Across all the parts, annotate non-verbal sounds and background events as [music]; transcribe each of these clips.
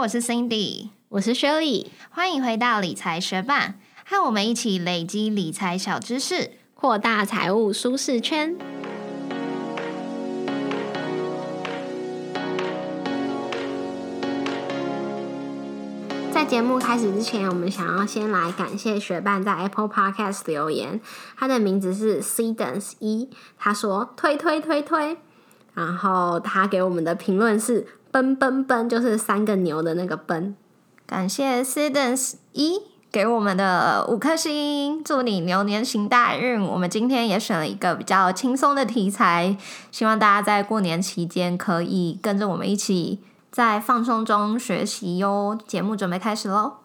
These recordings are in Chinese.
我是 Cindy，我是 Shirley，欢迎回到理财学霸，和我们一起累积理财小知识，扩大财务舒适圈。在节目开始之前，我们想要先来感谢学伴在 Apple Podcast 留言，他的名字是 Cedence 一，他说推推推推，然后他给我们的评论是奔奔奔，就是三个牛的那个奔。感谢 students 一给我们的五颗星，祝你牛年行大运。我们今天也选了一个比较轻松的题材，希望大家在过年期间可以跟着我们一起。在放松中学习哟。节目准备开始喽。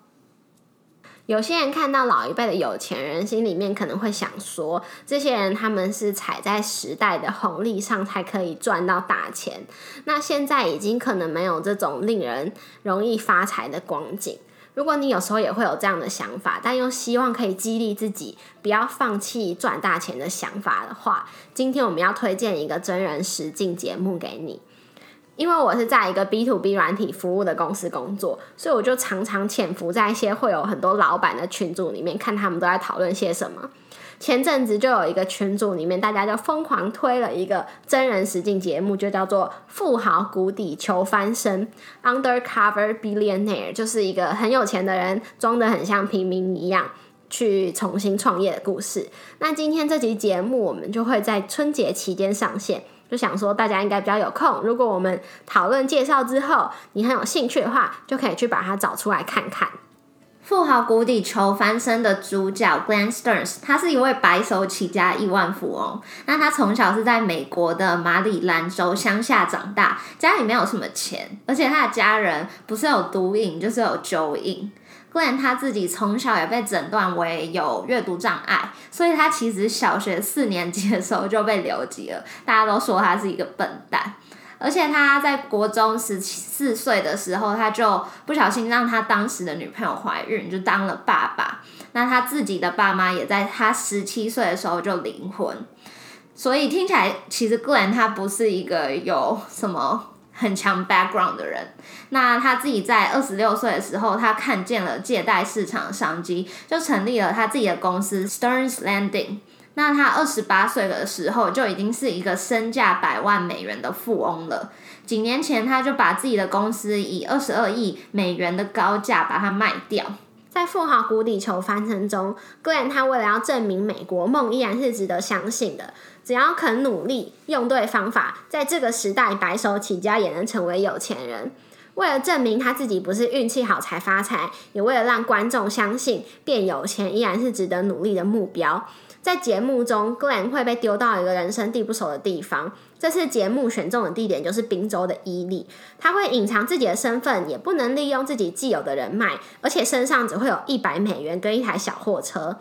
有些人看到老一辈的有钱人，心里面可能会想说，这些人他们是踩在时代的红利上才可以赚到大钱。那现在已经可能没有这种令人容易发财的光景。如果你有时候也会有这样的想法，但又希望可以激励自己不要放弃赚大钱的想法的话，今天我们要推荐一个真人实境节目给你。因为我是在一个 B to B 软体服务的公司工作，所以我就常常潜伏在一些会有很多老板的群组里面，看他们都在讨论些什么。前阵子就有一个群组里面，大家就疯狂推了一个真人实境节目，就叫做《富豪谷底求翻身》（Undercover Billionaire），就是一个很有钱的人装的很像平民一样去重新创业的故事。那今天这集节目，我们就会在春节期间上线。就想说大家应该比较有空，如果我们讨论介绍之后，你很有兴趣的话，就可以去把它找出来看看。富豪谷底求翻身的主角 Glenn Stearns，他是一位白手起家亿万富翁。那他从小是在美国的马里兰州乡下长大，家里没有什么钱，而且他的家人不是有毒瘾，就是有酒瘾。Glenn 他自己从小也被诊断为有阅读障碍，所以他其实小学四年级的时候就被留级了。大家都说他是一个笨蛋，而且他在国中十四岁的时候，他就不小心让他当时的女朋友怀孕，就当了爸爸。那他自己的爸妈也在他十七岁的时候就离婚，所以听起来其实 Glenn 他不是一个有什么。很强 background 的人，那他自己在二十六岁的时候，他看见了借贷市场商机，就成立了他自己的公司 Sterns Landing。那他二十八岁的时候，就已经是一个身价百万美元的富翁了。几年前，他就把自己的公司以二十二亿美元的高价把它卖掉。在富豪谷底求翻身中，Glenn 他为了要证明美国梦依然是值得相信的。只要肯努力，用对方法，在这个时代白手起家也能成为有钱人。为了证明他自己不是运气好才发财，也为了让观众相信变有钱依然是值得努力的目标，在节目中，Glenn 会被丢到一个人生地不熟的地方。这次节目选中的地点就是宾州的伊利。他会隐藏自己的身份，也不能利用自己既有的人脉，而且身上只会有一百美元跟一台小货车。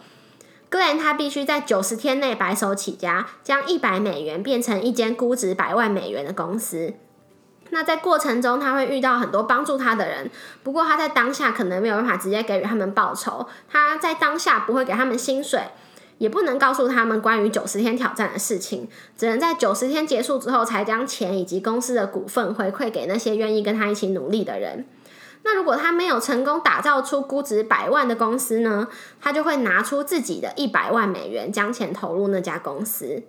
格兰他必须在九十天内白手起家，将一百美元变成一间估值百万美元的公司。那在过程中，他会遇到很多帮助他的人，不过他在当下可能没有办法直接给予他们报酬。他在当下不会给他们薪水，也不能告诉他们关于九十天挑战的事情，只能在九十天结束之后，才将钱以及公司的股份回馈给那些愿意跟他一起努力的人。那如果他没有成功打造出估值百万的公司呢？他就会拿出自己的一百万美元，将钱投入那家公司。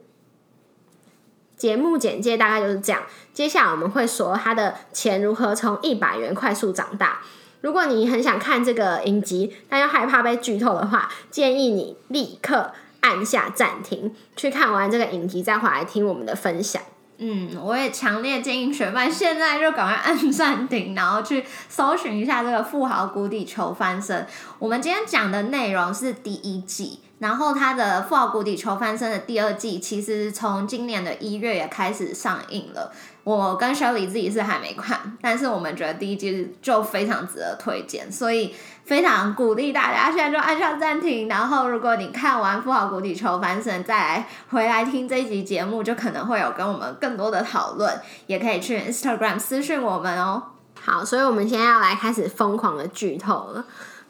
节目简介大概就是这样。接下来我们会说他的钱如何从一百元快速长大。如果你很想看这个影集，但又害怕被剧透的话，建议你立刻按下暂停，去看完这个影集再回来听我们的分享。嗯，我也强烈建议学妹现在就赶快按暂停，然后去搜寻一下这个富豪谷底求翻身。我们今天讲的内容是第一季，然后他的富豪谷底求翻身的第二季，其实从今年的一月也开始上映了。我跟小李自己是还没看，但是我们觉得第一季就非常值得推荐，所以非常鼓励大家现在就按下暂停。然后，如果你看完《富豪谷底求翻身》，再来回来听这一集节目，就可能会有跟我们更多的讨论，也可以去 Instagram 私讯我们哦。好，所以我们现在要来开始疯狂的剧透了。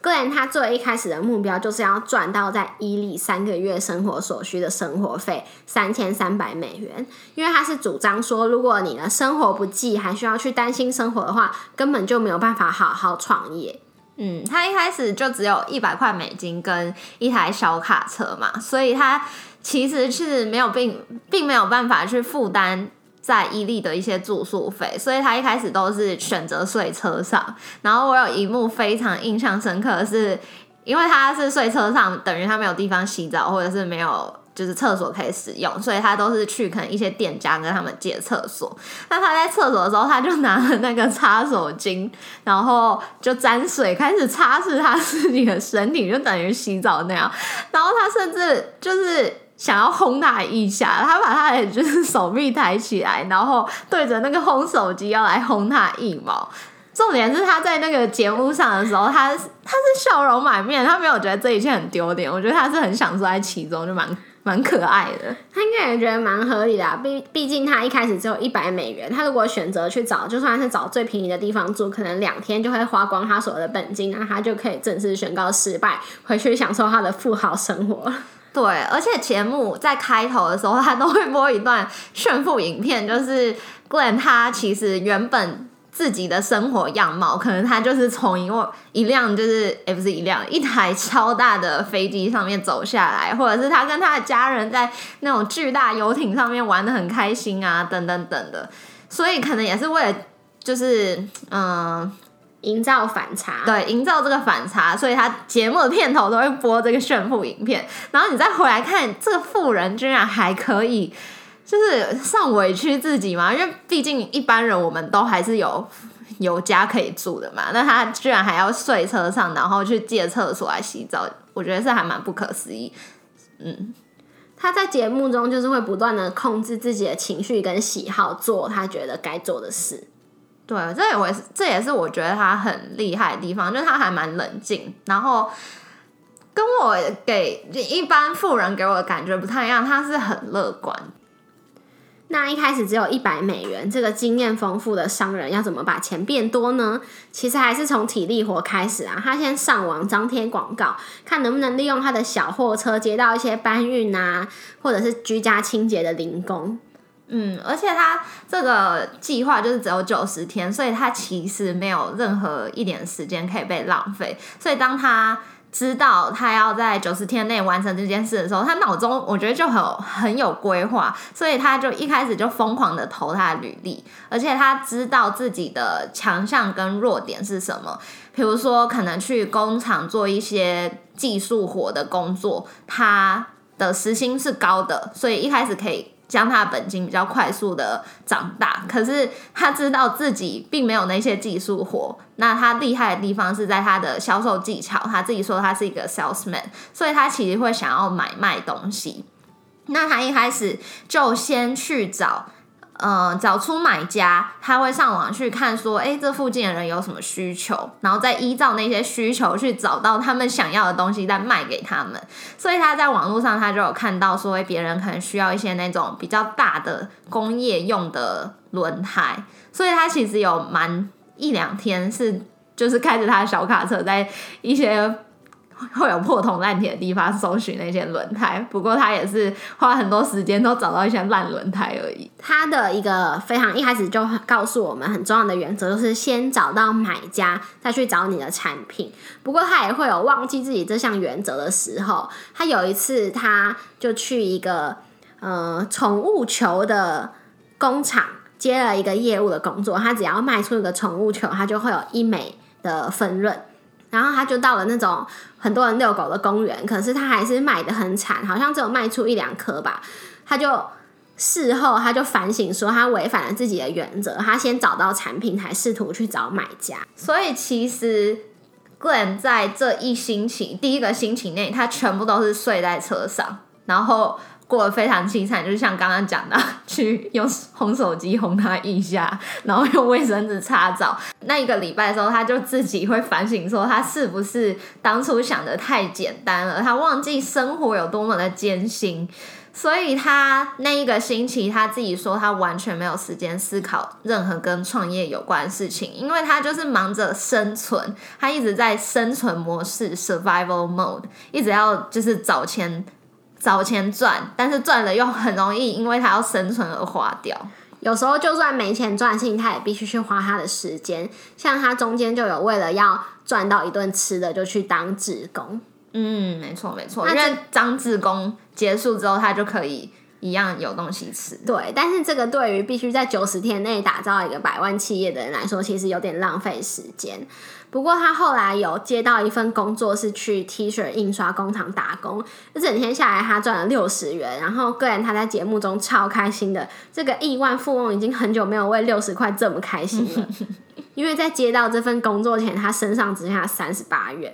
不然他最一开始的目标就是要赚到在伊利三个月生活所需的生活费三千三百美元，因为他是主张说，如果你的生活不济，还需要去担心生活的话，根本就没有办法好好创业。嗯，他一开始就只有一百块美金跟一台小卡车嘛，所以他其实是没有并并没有办法去负担在伊利的一些住宿费，所以他一开始都是选择睡车上。然后我有一幕非常印象深刻是，因为他是睡车上，等于他没有地方洗澡，或者是没有。就是厕所可以使用，所以他都是去可能一些店家跟他们借厕所。那他在厕所的时候，他就拿了那个擦手巾，然后就沾水开始擦拭他自己的身体，就等于洗澡那样。然后他甚至就是想要轰他一下，他把他的就是手臂抬起来，然后对着那个轰手机要来轰他一毛。重点是他在那个节目上的时候，他他是笑容满面，他没有觉得这一切很丢脸。我觉得他是很享受在其中，就蛮。蛮可爱的，他应该也觉得蛮合理的。毕毕竟他一开始只有一百美元，他如果选择去找，就算是找最便宜的地方住，可能两天就会花光他所有的本金，那他就可以正式宣告失败，回去享受他的富豪生活。对，而且节目在开头的时候，他都会播一段炫富影片，就是 Glenn 他其实原本。自己的生活样貌，可能他就是从一一辆就是也不是一辆一台超大的飞机上面走下来，或者是他跟他的家人在那种巨大游艇上面玩的很开心啊，等等等的，所以可能也是为了就是嗯营造反差，对，营造这个反差，所以他节目的片头都会播这个炫富影片，然后你再回来看这个富人居然还可以。就是算委屈自己嘛，因为毕竟一般人我们都还是有有家可以住的嘛。那他居然还要睡车上，然后去借厕所来洗澡，我觉得是还蛮不可思议。嗯，他在节目中就是会不断的控制自己的情绪跟喜好，做他觉得该做的事。对，这也我这也是我觉得他很厉害的地方，就是他还蛮冷静，然后跟我给一般富人给我的感觉不太一样，他是很乐观。那一开始只有一百美元，这个经验丰富的商人要怎么把钱变多呢？其实还是从体力活开始啊。他先上网张贴广告，看能不能利用他的小货车接到一些搬运啊，或者是居家清洁的零工。嗯，而且他这个计划就是只有九十天，所以他其实没有任何一点时间可以被浪费。所以当他知道他要在九十天内完成这件事的时候，他脑中我觉得就很很有规划，所以他就一开始就疯狂的投他的履历，而且他知道自己的强项跟弱点是什么，比如说可能去工厂做一些技术活的工作，他的时薪是高的，所以一开始可以。将他的本金比较快速的长大，可是他知道自己并没有那些技术活。那他厉害的地方是在他的销售技巧。他自己说他是一个 salesman，所以他其实会想要买卖东西。那他一开始就先去找。呃，找出买家，他会上网去看，说，哎，这附近的人有什么需求，然后再依照那些需求去找到他们想要的东西，再卖给他们。所以他在网络上，他就有看到说，别人可能需要一些那种比较大的工业用的轮胎，所以他其实有蛮一两天是就是开着他的小卡车在一些。[laughs] 会有破铜烂铁的地方，搜寻那些轮胎。不过他也是花很多时间，都找到一些烂轮胎而已。他的一个非常一开始就告诉我们很重要的原则，就是先找到买家，再去找你的产品。不过他也会有忘记自己这项原则的时候。他有一次，他就去一个呃宠物球的工厂接了一个业务的工作。他只要卖出一个宠物球，他就会有一美的分润。然后他就到了那种很多人遛狗的公园，可是他还是卖的很惨，好像只有卖出一两颗吧。他就事后他就反省说，他违反了自己的原则。他先找到产品，才试图去找买家。所以其实 Glen 在这一星期第一个星期内，他全部都是睡在车上，然后。过得非常凄惨，就是像刚刚讲的，去用红手机哄他一下，然后用卫生纸擦澡。那一个礼拜的时候，他就自己会反省说，他是不是当初想的太简单了，他忘记生活有多么的艰辛。所以他那一个星期，他自己说他完全没有时间思考任何跟创业有关的事情，因为他就是忙着生存，他一直在生存模式 （survival mode），一直要就是找钱找钱赚，但是赚了又很容易因为他要生存而花掉。有时候就算没钱赚钱，他也必须去花他的时间。像他中间就有为了要赚到一顿吃的，就去当志工。嗯，没错没错，因为当志工结束之后，他就可以一样有东西吃。对，但是这个对于必须在九十天内打造一个百万企业的人来说，其实有点浪费时间。不过他后来有接到一份工作，是去 T 恤印刷工厂打工，一整天下来他赚了六十元。然后个人他在节目中超开心的，这个亿万富翁已经很久没有为六十块这么开心了。[laughs] 因为在接到这份工作前，他身上只剩下三十八元。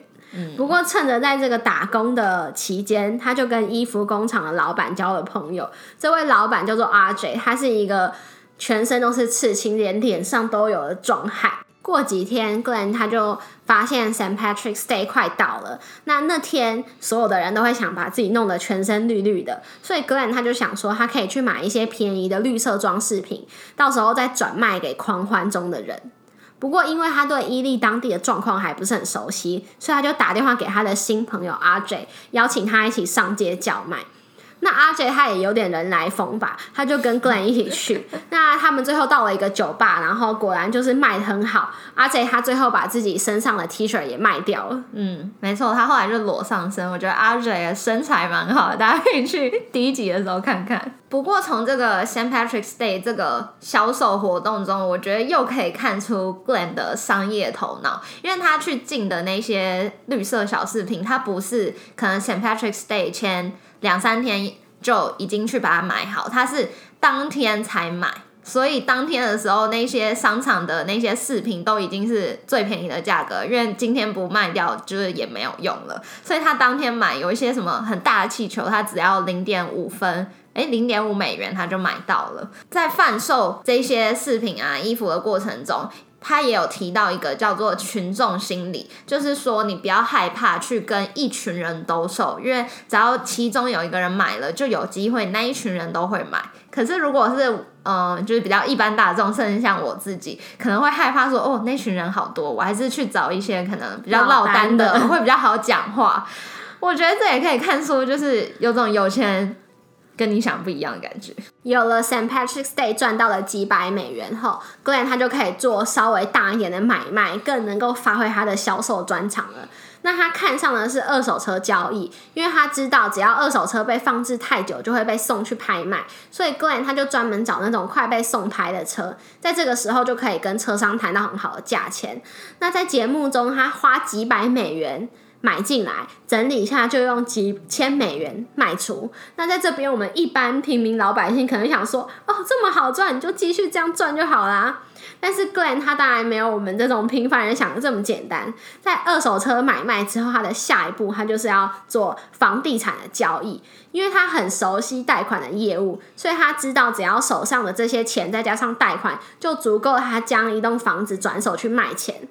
不过趁着在这个打工的期间，他就跟衣服工厂的老板交了朋友。这位老板叫做 RJ，他是一个全身都是刺青，连脸上都有的壮汉。过几天，Glenn 他就发现 St. Patrick's Day 快到了。那那天，所有的人都会想把自己弄得全身绿绿的，所以 Glenn 他就想说，他可以去买一些便宜的绿色装饰品，到时候再转卖给狂欢中的人。不过，因为他对伊利当地的状况还不是很熟悉，所以他就打电话给他的新朋友 RJ，邀请他一起上街叫卖。那阿 J 他也有点人来疯吧，他就跟 Glenn [laughs] 一起去。那他们最后到了一个酒吧，然后果然就是卖的很好。阿 J 他最后把自己身上的 T 恤也卖掉了。嗯，没错，他后来就裸上身。我觉得阿 J 的身材蛮好的，大家可以去第一集的时候看看。不过从这个 St. Patrick's Day 这个销售活动中，我觉得又可以看出 Glenn 的商业头脑，因为他去进的那些绿色小饰品，他不是可能 St. Patrick's Day 前。两三天就已经去把它买好，他是当天才买，所以当天的时候那些商场的那些饰品都已经是最便宜的价格，因为今天不卖掉就是也没有用了，所以他当天买有一些什么很大的气球，他只要零点五分，哎，零点五美元他就买到了。在贩售这些饰品啊、衣服的过程中。他也有提到一个叫做群众心理，就是说你不要害怕去跟一群人兜售，因为只要其中有一个人买了，就有机会那一群人都会买。可是如果是嗯，就是比较一般大众，甚至像我自己，可能会害怕说哦，那群人好多，我还是去找一些可能比较落单的，会比较好讲话。我觉得这也可以看出，就是有种有钱人。跟你想不一样的感觉。有了 St. Patrick's Day 赚到了几百美元后，Glenn 他就可以做稍微大一点的买卖，更能够发挥他的销售专长了。那他看上的是二手车交易，因为他知道只要二手车被放置太久，就会被送去拍卖，所以 Glenn 他就专门找那种快被送拍的车，在这个时候就可以跟车商谈到很好的价钱。那在节目中，他花几百美元。买进来整理一下，就用几千美元卖出。那在这边，我们一般平民老百姓可能想说：“哦，这么好赚，你就继续这样赚就好啦。”但是 Glen 他当然没有我们这种平凡人想的这么简单。在二手车买卖之后，他的下一步他就是要做房地产的交易，因为他很熟悉贷款的业务，所以他知道只要手上的这些钱再加上贷款，就足够他将一栋房子转手去卖钱。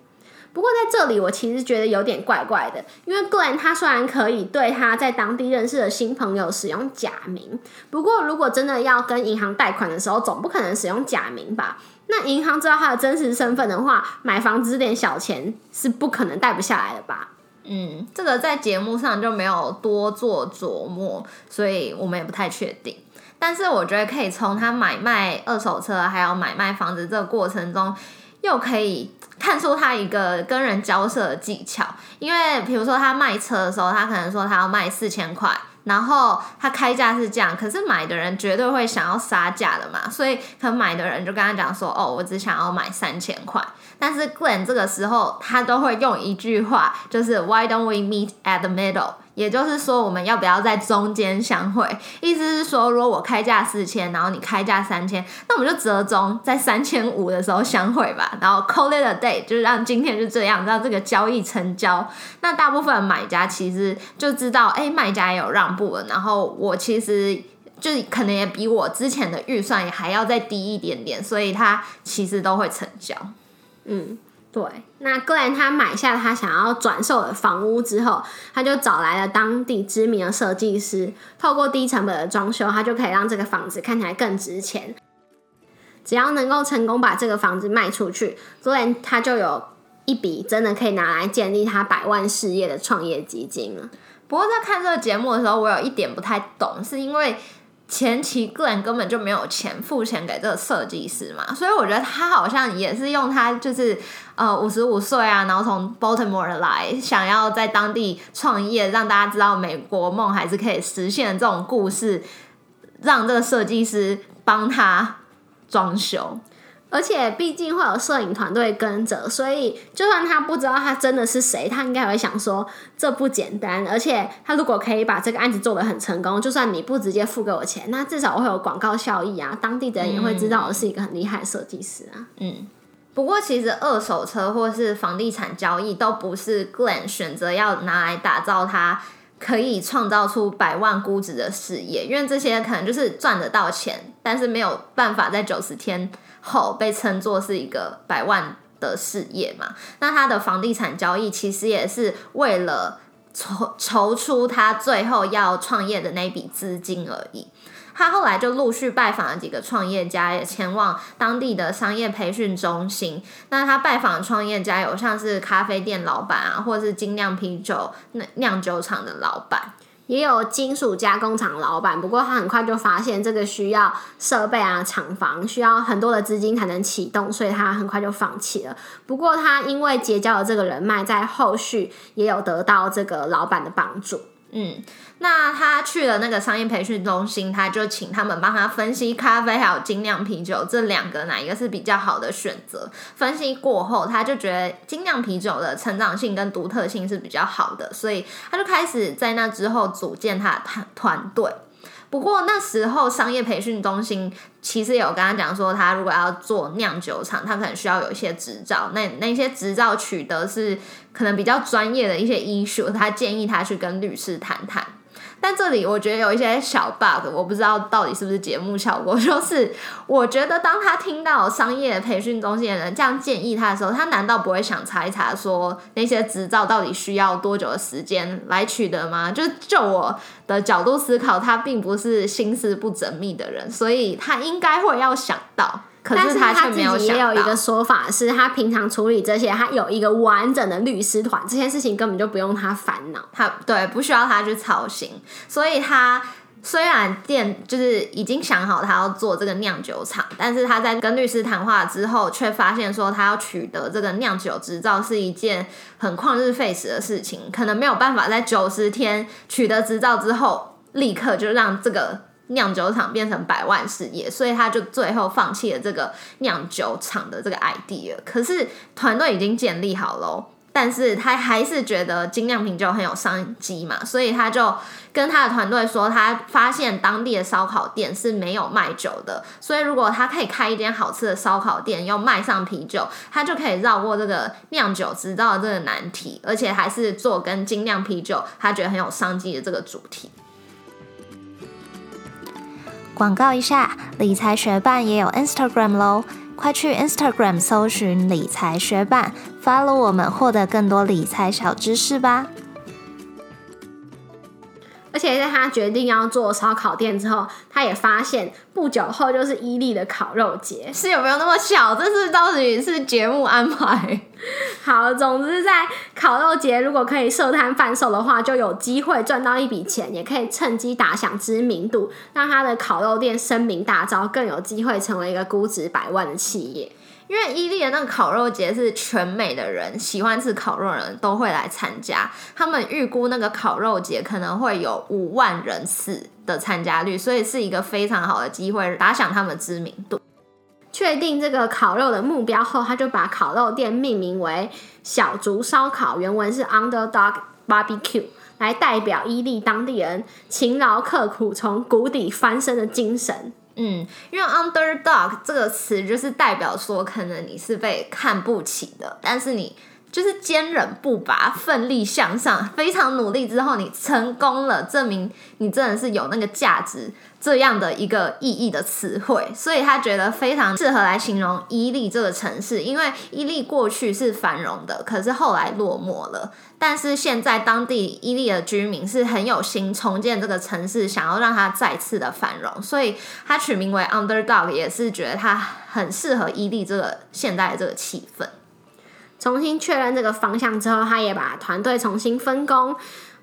不过在这里，我其实觉得有点怪怪的，因为固然他虽然可以对他在当地认识的新朋友使用假名，不过如果真的要跟银行贷款的时候，总不可能使用假名吧？那银行知道他的真实身份的话，买房子这点小钱是不可能贷不下来的吧？嗯，这个在节目上就没有多做琢磨，所以我们也不太确定。但是我觉得可以从他买卖二手车还有买卖房子这个过程中，又可以。看出他一个跟人交涉的技巧，因为比如说他卖车的时候，他可能说他要卖四千块，然后他开价是这样，可是买的人绝对会想要杀价的嘛，所以可能买的人就跟他讲说，哦，我只想要买三千块，但是 Glen 这个时候他都会用一句话，就是 Why don't we meet at the middle？也就是说，我们要不要在中间相会？意思是说，如果我开价四千，然后你开价三千，那我们就折中在三千五的时候相会吧。然后 call it a day，就是让今天就这样，让这个交易成交。那大部分买家其实就知道，哎，卖家也有让步了。然后我其实就可能也比我之前的预算也还要再低一点点，所以他其实都会成交。嗯。对，那格兰他买下他想要转售的房屋之后，他就找来了当地知名的设计师，透过低成本的装修，他就可以让这个房子看起来更值钱。只要能够成功把这个房子卖出去格兰他就有一笔真的可以拿来建立他百万事业的创业基金了。不过在看这个节目的时候，我有一点不太懂，是因为前期个人根本就没有钱付钱给这个设计师嘛，所以我觉得他好像也是用他就是呃五十五岁啊，然后从 Baltimore 来，想要在当地创业，让大家知道美国梦还是可以实现的这种故事，让这个设计师帮他装修。而且毕竟会有摄影团队跟着，所以就算他不知道他真的是谁，他应该会想说这不简单。而且他如果可以把这个案子做得很成功，就算你不直接付给我钱，那至少会有广告效益啊，当地的人也会知道我是一个很厉害的设计师啊。嗯，不过其实二手车或是房地产交易都不是 Glen 选择要拿来打造他可以创造出百万估值的事业，因为这些可能就是赚得到钱，但是没有办法在九十天。后被称作是一个百万的事业嘛？那他的房地产交易其实也是为了筹筹出他最后要创业的那笔资金而已。他后来就陆续拜访了几个创业家，也前往当地的商业培训中心。那他拜访创业家有像是咖啡店老板啊，或是精酿啤酒酿酿酒厂的老板。也有金属加工厂老板，不过他很快就发现这个需要设备啊、厂房，需要很多的资金才能启动，所以他很快就放弃了。不过他因为结交了这个人脉，在后续也有得到这个老板的帮助。嗯，那他去了那个商业培训中心，他就请他们帮他分析咖啡还有精酿啤酒这两个哪一个是比较好的选择。分析过后，他就觉得精酿啤酒的成长性跟独特性是比较好的，所以他就开始在那之后组建他的团团队。不过那时候商业培训中心其实有跟他讲说，他如果要做酿酒厂，他可能需要有一些执照。那那些执照取得是可能比较专业的一些医术，他建议他去跟律师谈谈。但这里我觉得有一些小 bug，我不知道到底是不是节目效果。[laughs] 就是我觉得当他听到商业培训中心的人这样建议他的时候，他难道不会想查一查说那些执照到底需要多久的时间来取得吗？就就我的角度思考，他并不是心思不缜密的人，所以他应该会要想到。但是他自己也有一个说法，是他平常处理这些，他有一个完整的律师团，这件事情根本就不用他烦恼，他对不需要他去操心。所以他虽然店就是已经想好他要做这个酿酒厂，但是他在跟律师谈话之后，却发现说他要取得这个酿酒执照是一件很旷日费时的事情，可能没有办法在九十天取得执照之后，立刻就让这个。酿酒厂变成百万事业，所以他就最后放弃了这个酿酒厂的这个 idea。可是团队已经建立好了，但是他还是觉得精酿啤酒很有商机嘛，所以他就跟他的团队说，他发现当地的烧烤店是没有卖酒的，所以如果他可以开一间好吃的烧烤店，又卖上啤酒，他就可以绕过这个酿酒执照这个难题，而且还是做跟精酿啤酒他觉得很有商机的这个主题。广告一下，理财学办也有 Instagram 喽，快去 Instagram 搜寻理财学办，follow 我们，获得更多理财小知识吧。而且在他决定要做烧烤店之后，他也发现不久后就是伊利的烤肉节，是有没有那么巧？这是到底是节目安排？[laughs] 好，总之在烤肉节如果可以设摊贩售的话，就有机会赚到一笔钱，也可以趁机打响知名度，让他的烤肉店声名大噪，更有机会成为一个估值百万的企业。因为伊利的那个烤肉节是全美的人喜欢吃烤肉的人都会来参加，他们预估那个烤肉节可能会有五万人次的参加率，所以是一个非常好的机会打响他们知名度。确定这个烤肉的目标后，他就把烤肉店命名为“小竹烧烤”，原文是 Underdog Barbecue，来代表伊利当地人勤劳刻苦、从谷底翻身的精神。嗯，因为 underdog 这个词就是代表说，可能你是被看不起的，但是你就是坚韧不拔、奋力向上、非常努力之后，你成功了，证明你真的是有那个价值这样的一个意义的词汇，所以他觉得非常适合来形容伊利这个城市，因为伊利过去是繁荣的，可是后来落寞了。但是现在当地伊利的居民是很有心重建这个城市，想要让它再次的繁荣，所以他取名为 Underdog，也是觉得它很适合伊利这个现代的这个气氛。重新确认这个方向之后，他也把团队重新分工，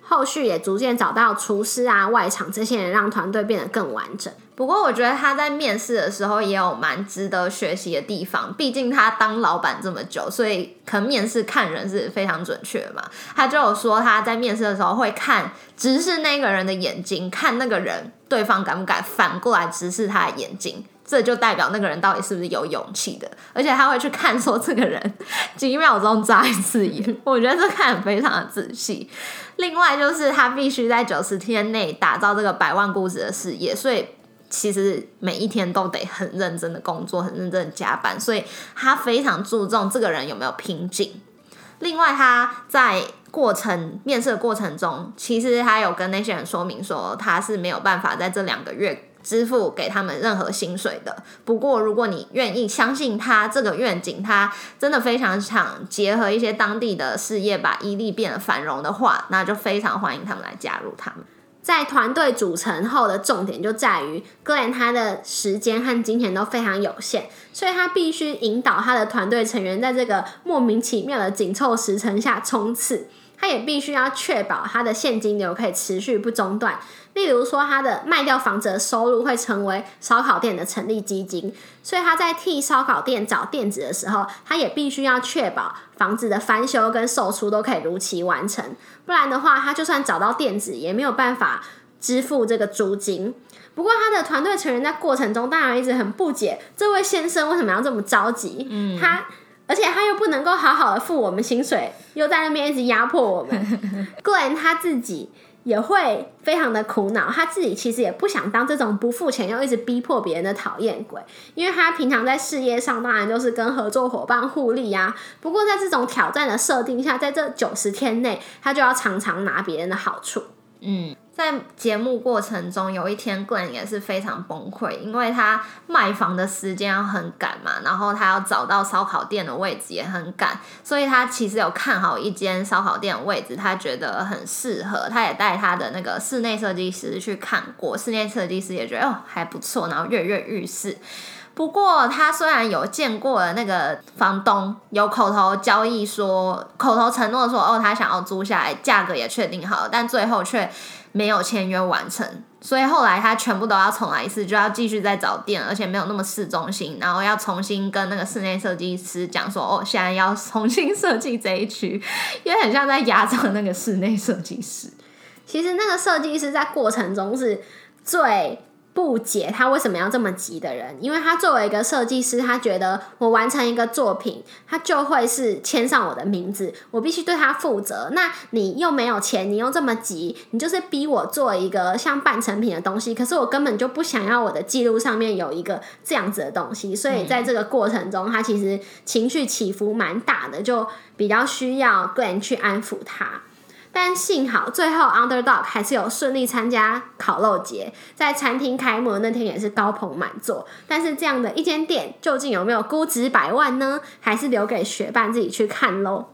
后续也逐渐找到厨师啊、外场这些人，让团队变得更完整。不过，我觉得他在面试的时候也有蛮值得学习的地方。毕竟他当老板这么久，所以可能面试看人是非常准确嘛。他就有说他在面试的时候会看直视那个人的眼睛，看那个人对方敢不敢反过来直视他的眼睛，这就代表那个人到底是不是有勇气的。而且他会去看说这个人几秒钟眨一次眼，我觉得这看非常的仔细。另外就是他必须在九十天内打造这个百万估值的事业，所以。其实每一天都得很认真的工作，很认真的加班，所以他非常注重这个人有没有拼劲。另外，他在过程面试的过程中，其实他有跟那些人说明说，他是没有办法在这两个月支付给他们任何薪水的。不过，如果你愿意相信他这个愿景，他真的非常想结合一些当地的事业，把伊利变得繁荣的话，那就非常欢迎他们来加入他们。在团队组成后的重点就在于，Glen 他的时间和金钱都非常有限，所以他必须引导他的团队成员在这个莫名其妙的紧凑时程下冲刺。他也必须要确保他的现金流可以持续不中断。例如说，他的卖掉房子的收入会成为烧烤店的成立基金，所以他在替烧烤店找店子的时候，他也必须要确保房子的翻修跟售出都可以如期完成。不然的话，他就算找到店子，也没有办法支付这个租金。不过，他的团队成员在过程中当然一直很不解，这位先生为什么要这么着急？嗯，他而且他又不能够好好的付我们薪水，又在那边一直压迫我们。[laughs] Glen 他自己。也会非常的苦恼，他自己其实也不想当这种不付钱又一直逼迫别人的讨厌鬼，因为他平常在事业上当然就是跟合作伙伴互利啊。不过在这种挑战的设定下，在这九十天内，他就要常常拿别人的好处，嗯。在节目过程中，有一天 Glen 也是非常崩溃，因为他卖房的时间要很赶嘛，然后他要找到烧烤店的位置也很赶，所以他其实有看好一间烧烤店的位置，他觉得很适合，他也带他的那个室内设计师去看过，室内设计师也觉得哦还不错，然后跃跃欲试。不过他虽然有见过了那个房东，有口头交易说，口头承诺说哦他想要租下来，价格也确定好了，但最后却。没有签约完成，所以后来他全部都要重来一次，就要继续再找店，而且没有那么市中心，然后要重新跟那个室内设计师讲说，哦，现在要重新设计这一区，因为很像在压榨那个室内设计师。其实那个设计师在过程中是最。不解他为什么要这么急的人，因为他作为一个设计师，他觉得我完成一个作品，他就会是签上我的名字，我必须对他负责。那你又没有钱，你又这么急，你就是逼我做一个像半成品的东西，可是我根本就不想要我的记录上面有一个这样子的东西，所以在这个过程中，他其实情绪起伏蛮大的，就比较需要个人去安抚他。但幸好最后 Underdog 还是有顺利参加烤肉节，在餐厅开幕那天也是高朋满座。但是这样的一间店究竟有没有估值百万呢？还是留给学伴自己去看喽。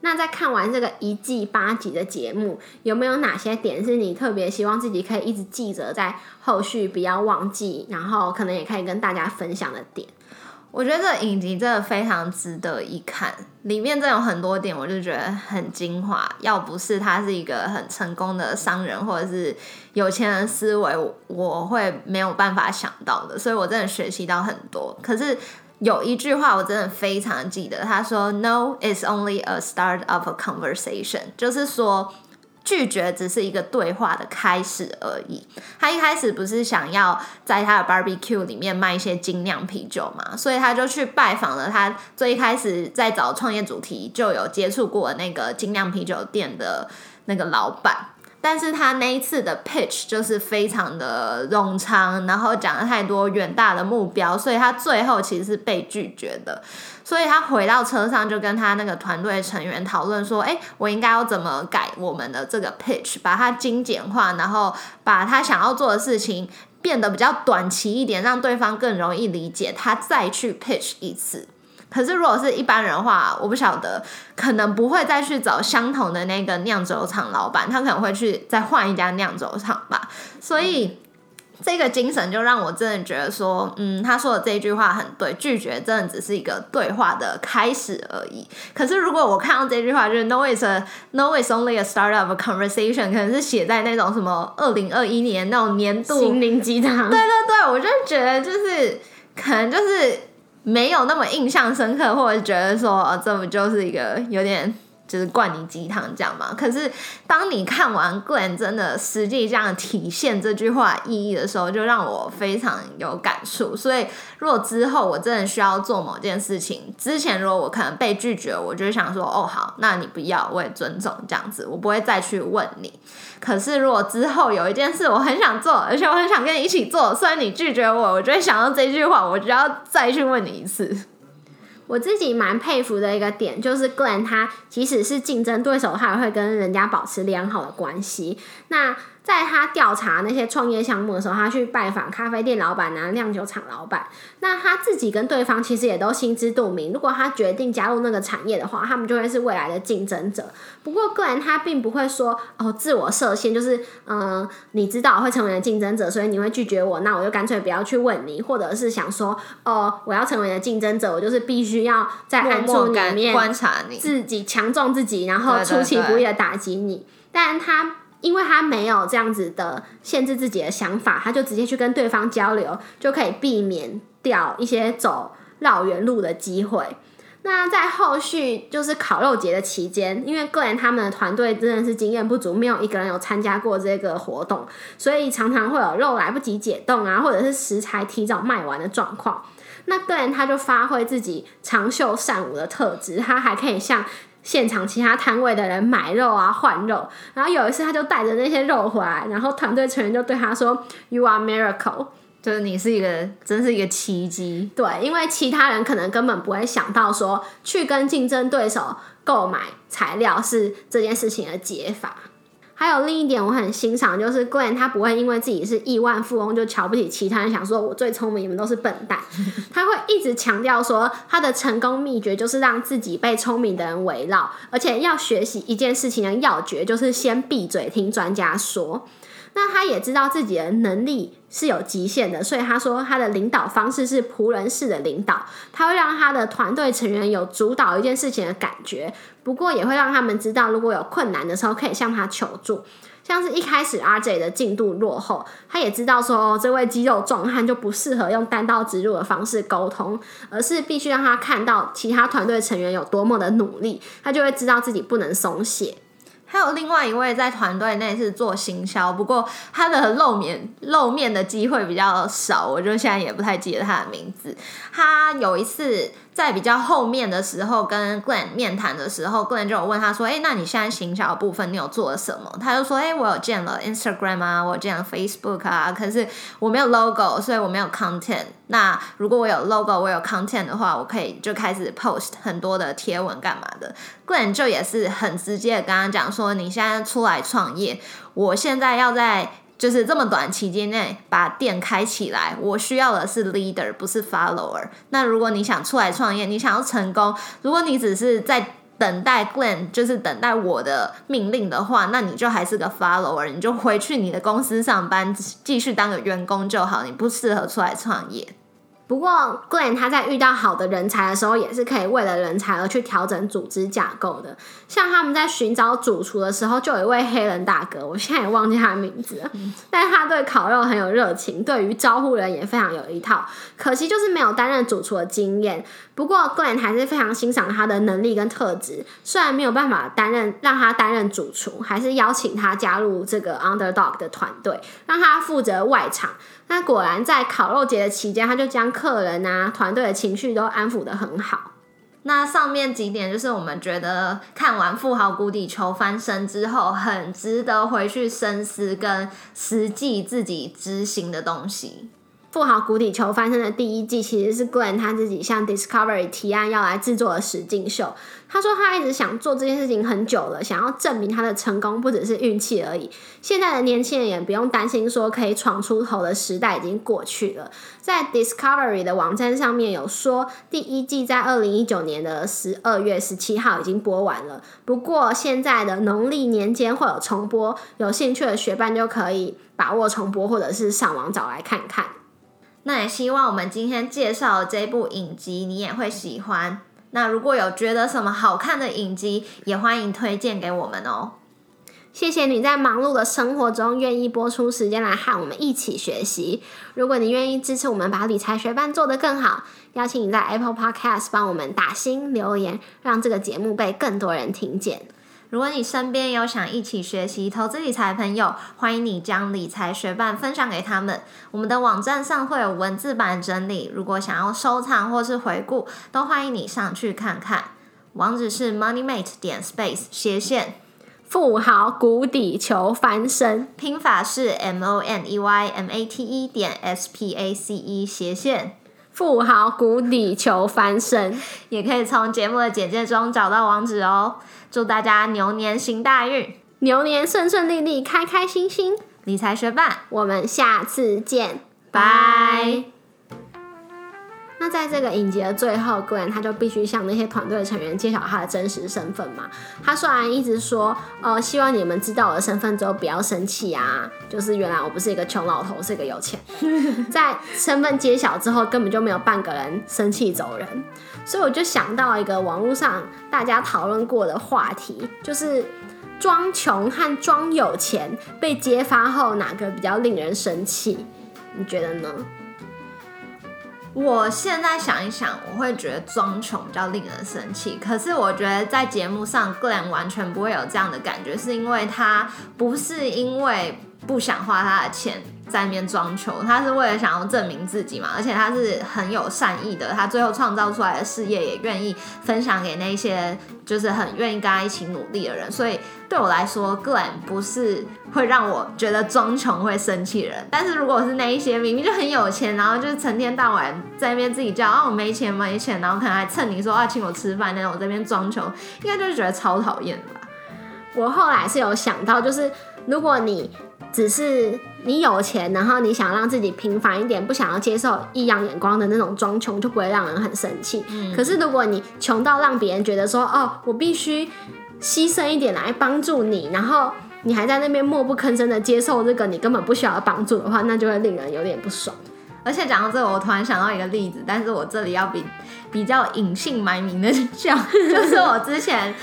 那在看完这个一季八集的节目，有没有哪些点是你特别希望自己可以一直记着，在后续不要忘记，然后可能也可以跟大家分享的点？我觉得这影集真的非常值得一看，里面真有很多点，我就觉得很精华。要不是他是一个很成功的商人，或者是有钱人思维，我会没有办法想到的。所以我真的学习到很多。可是有一句话我真的非常记得，他说：“No it's only a start of a conversation。”就是说。拒绝只是一个对话的开始而已。他一开始不是想要在他的 barbecue 里面卖一些精酿啤酒嘛，所以他就去拜访了他最一开始在找创业主题就有接触过那个精酿啤酒店的那个老板。但是他那一次的 pitch 就是非常的冗长，然后讲了太多远大的目标，所以他最后其实是被拒绝的。所以他回到车上就跟他那个团队成员讨论说：“哎，我应该要怎么改我们的这个 pitch，把它精简化，然后把他想要做的事情变得比较短期一点，让对方更容易理解，他再去 pitch 一次。”可是，如果是一般人的话，我不晓得，可能不会再去找相同的那个酿酒厂老板，他可能会去再换一家酿酒厂吧。所以，这个精神就让我真的觉得说，嗯，他说的这句话很对，拒绝真的只是一个对话的开始而已。可是，如果我看到这句话，就是 “No is a No is only a start of a conversation”，可能是写在那种什么二零二一年那种年度心灵鸡汤。对对对，我就觉得就是可能就是。没有那么印象深刻，或者觉得说这不就是一个有点就是灌你鸡汤这样嘛？可是当你看完果然真的实际这样体现这句话意义的时候，就让我非常有感触。所以如果之后我真的需要做某件事情，之前如果我可能被拒绝，我就想说哦好，那你不要，我也尊重这样子，我不会再去问你。可是，如果之后有一件事我很想做，而且我很想跟你一起做，虽然你拒绝我，我就会想到这句话，我就要再去问你一次。我自己蛮佩服的一个点，就是 Glen 他即使是竞争对手，他也会跟人家保持良好的关系。那在他调查那些创业项目的时候，他去拜访咖啡店老板啊、酿酒厂老板。那他自己跟对方其实也都心知肚明，如果他决定加入那个产业的话，他们就会是未来的竞争者。不过个人他并不会说哦，自我设限，就是嗯，你知道会成为竞争者，所以你会拒绝我，那我就干脆不要去问你，或者是想说哦，我要成为的竞争者，我就是必须要在暗处里面观察你，自己强壮自己，然后出其不意的打击你。但他。因为他没有这样子的限制自己的想法，他就直接去跟对方交流，就可以避免掉一些走绕远路的机会。那在后续就是烤肉节的期间，因为个人他们的团队真的是经验不足，没有一个人有参加过这个活动，所以常常会有肉来不及解冻啊，或者是食材提早卖完的状况。那个人他就发挥自己长袖善舞的特质，他还可以像。现场其他摊位的人买肉啊换肉，然后有一次他就带着那些肉回来，然后团队成员就对他说：“You are miracle，就是你是一个真是一个奇迹。”对，因为其他人可能根本不会想到说去跟竞争对手购买材料是这件事情的解法。还有另一点我很欣赏，就是 Glenn 他不会因为自己是亿万富翁就瞧不起其他人，想说我最聪明，你们都是笨蛋。[laughs] 他会一直强调说，他的成功秘诀就是让自己被聪明的人围绕，而且要学习一件事情的要诀就是先闭嘴听专家说。那他也知道自己的能力是有极限的，所以他说他的领导方式是仆人式的领导，他会让他的团队成员有主导一件事情的感觉。不过也会让他们知道，如果有困难的时候可以向他求助。像是一开始 RJ 的进度落后，他也知道说这位肌肉壮汉就不适合用单刀直入的方式沟通，而是必须让他看到其他团队成员有多么的努力，他就会知道自己不能松懈。还有另外一位在团队内是做行销，不过他的露面露面的机会比较少，我就现在也不太记得他的名字。他有一次。在比较后面的时候，跟 Glen 面谈的时候 Glen 就有问他说：“哎，那你现在行销部分你有做了什么？”他就说：“哎，我有建了 Instagram 啊，我建了 Facebook 啊，可是我没有 logo，所以我没有 content。那如果我有 logo，我有 content 的话，我可以就开始 post 很多的贴文干嘛的。”Glenn 就也是很直接的跟他讲说：“你现在出来创业，我现在要在。”就是这么短期间内把店开起来，我需要的是 leader，不是 follower。那如果你想出来创业，你想要成功，如果你只是在等待 Glenn，就是等待我的命令的话，那你就还是个 follower，你就回去你的公司上班，继续当个员工就好。你不适合出来创业。不过，Glenn 他在遇到好的人才的时候，也是可以为了人才而去调整组织架构的。像他们在寻找主厨的时候，就有一位黑人大哥，我现在也忘记他的名字了。[laughs] 但他对烤肉很有热情，对于招呼人也非常有一套。可惜就是没有担任主厨的经验。不过，Glenn 还是非常欣赏他的能力跟特质。虽然没有办法担任让他担任主厨，还是邀请他加入这个 Underdog 的团队，让他负责外场。那果然在烤肉节的期间，他就将客人啊团队的情绪都安抚的很好。那上面几点就是我们觉得看完《富豪谷底求翻身》之后，很值得回去深思跟实际自己执行的东西。富豪谷底求翻身的第一季其实是 Glenn 他自己向 Discovery 提案要来制作的实境秀。他说他一直想做这件事情很久了，想要证明他的成功不只是运气而已。现在的年轻人也不用担心说可以闯出头的时代已经过去了。在 Discovery 的网站上面有说，第一季在二零一九年的十二月十七号已经播完了。不过现在的农历年间会有重播，有兴趣的学伴就可以把握重播，或者是上网找来看看。那也希望我们今天介绍的这部影集你也会喜欢。那如果有觉得什么好看的影集，也欢迎推荐给我们哦。谢谢你在忙碌的生活中愿意播出时间来和我们一起学习。如果你愿意支持我们把理财学班做得更好，邀请你在 Apple Podcast 帮我们打新留言，让这个节目被更多人听见。如果你身边有想一起学习投资理财的朋友，欢迎你将理财学伴分享给他们。我们的网站上会有文字版整理，如果想要收藏或是回顾，都欢迎你上去看看。网址是 moneymate 点 space 斜线富豪谷底求翻身，拼法是 m o n e y m a t e 点 s p a c e 斜线富豪谷底求翻身，也可以从节目的简介中找到网址哦。祝大家牛年行大运，牛年顺顺利利，开开心心。理财学伴，我们下次见，拜。那在这个影集的最后，Glenn 他就必须向那些团队成员揭晓他的真实身份嘛。他虽然一直说，哦，希望你们知道我的身份之后不要生气啊，就是原来我不是一个穷老头，是一个有钱。[laughs] 在身份揭晓之后，根本就没有半个人生气走人。所以我就想到一个网络上大家讨论过的话题，就是装穷和装有钱被揭发后，哪个比较令人生气？你觉得呢？我现在想一想，我会觉得装穷比较令人生气。可是我觉得在节目上，个人完全不会有这样的感觉，是因为他不是因为不想花他的钱。在那边装穷，他是为了想要证明自己嘛，而且他是很有善意的，他最后创造出来的事业也愿意分享给那些就是很愿意跟他一起努力的人，所以对我来说，个人不是会让我觉得装穷会生气的人。但是如果是那一些明明就很有钱，然后就是成天到晚在那边自己叫啊我没钱没钱，然后可能还趁你说啊请我吃饭那种这边装穷，应该就是觉得超讨厌吧。我后来是有想到，就是如果你。只是你有钱，然后你想让自己平凡一点，不想要接受异样眼光的那种装穷，就不会让人很生气。可是如果你穷到让别人觉得说，哦，我必须牺牲一点来帮助你，然后你还在那边默不吭声的接受这个你根本不需要帮助的话，那就会令人有点不爽。而且讲到这个，我突然想到一个例子，但是我这里要比比较隐姓埋名的 [laughs] 讲，就是我之前，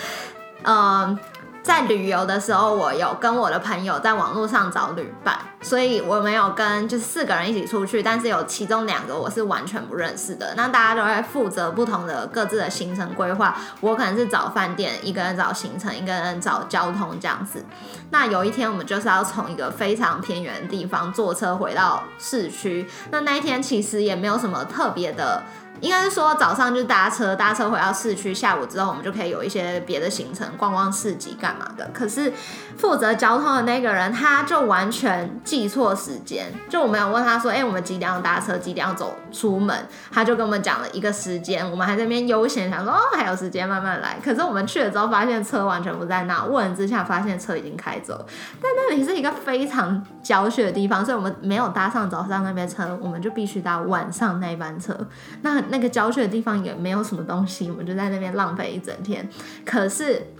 嗯。在旅游的时候，我有跟我的朋友在网络上找旅伴，所以我没有跟就是四个人一起出去，但是有其中两个我是完全不认识的。那大家都会负责不同的各自的行程规划，我可能是找饭店，一个人找行程，一个人找交通这样子。那有一天我们就是要从一个非常偏远的地方坐车回到市区，那那一天其实也没有什么特别的。应该是说早上就搭车，搭车回到市区，下午之后我们就可以有一些别的行程，逛逛市集干嘛的。可是负责交通的那个人他就完全记错时间，就我们有问他说，哎，我们几点要搭车，几点要走出门，他就跟我们讲了一个时间，我们还在那边悠闲想说，哦，还有时间慢慢来。可是我们去了之后发现车完全不在那，问之下发现车已经开走，但那里是一个非常郊区的地方，所以我们没有搭上早上那边车，我们就必须搭晚上那一班车。那那个郊区的地方也没有什么东西，我们就在那边浪费一整天。可是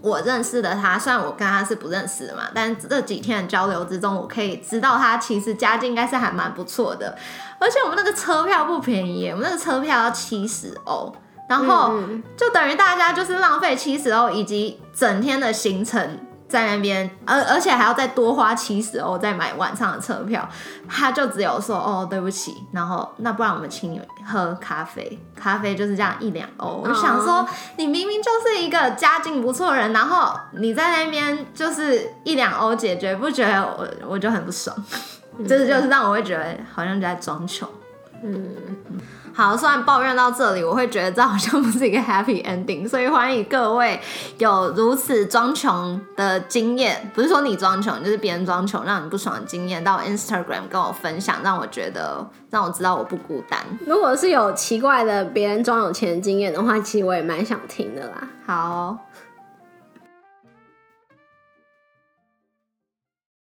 我认识的他，虽然我跟他是不认识的嘛，但这几天的交流之中，我可以知道他其实家境应该是还蛮不错的。而且我们那个车票不便宜，我们那个车票要七十欧，然后就等于大家就是浪费七十欧以及整天的行程。在那边，而而且还要再多花七十欧再买晚上的车票，他就只有说哦对不起，然后那不然我们请你喝咖啡，咖啡就是这样一两欧。我想说，你明明就是一个家境不错的人，然后你在那边就是一两欧解决，不觉得我我就很不爽，这就是让我会觉得好像在装穷。嗯。好，虽然抱怨到这里，我会觉得这好像不是一个 happy ending，所以欢迎各位有如此装穷的经验，不是说你装穷，就是别人装穷让你不爽的经验，到 Instagram 跟我分享，让我觉得让我知道我不孤单。如果是有奇怪的别人装有钱的经验的话，其实我也蛮想听的啦。好。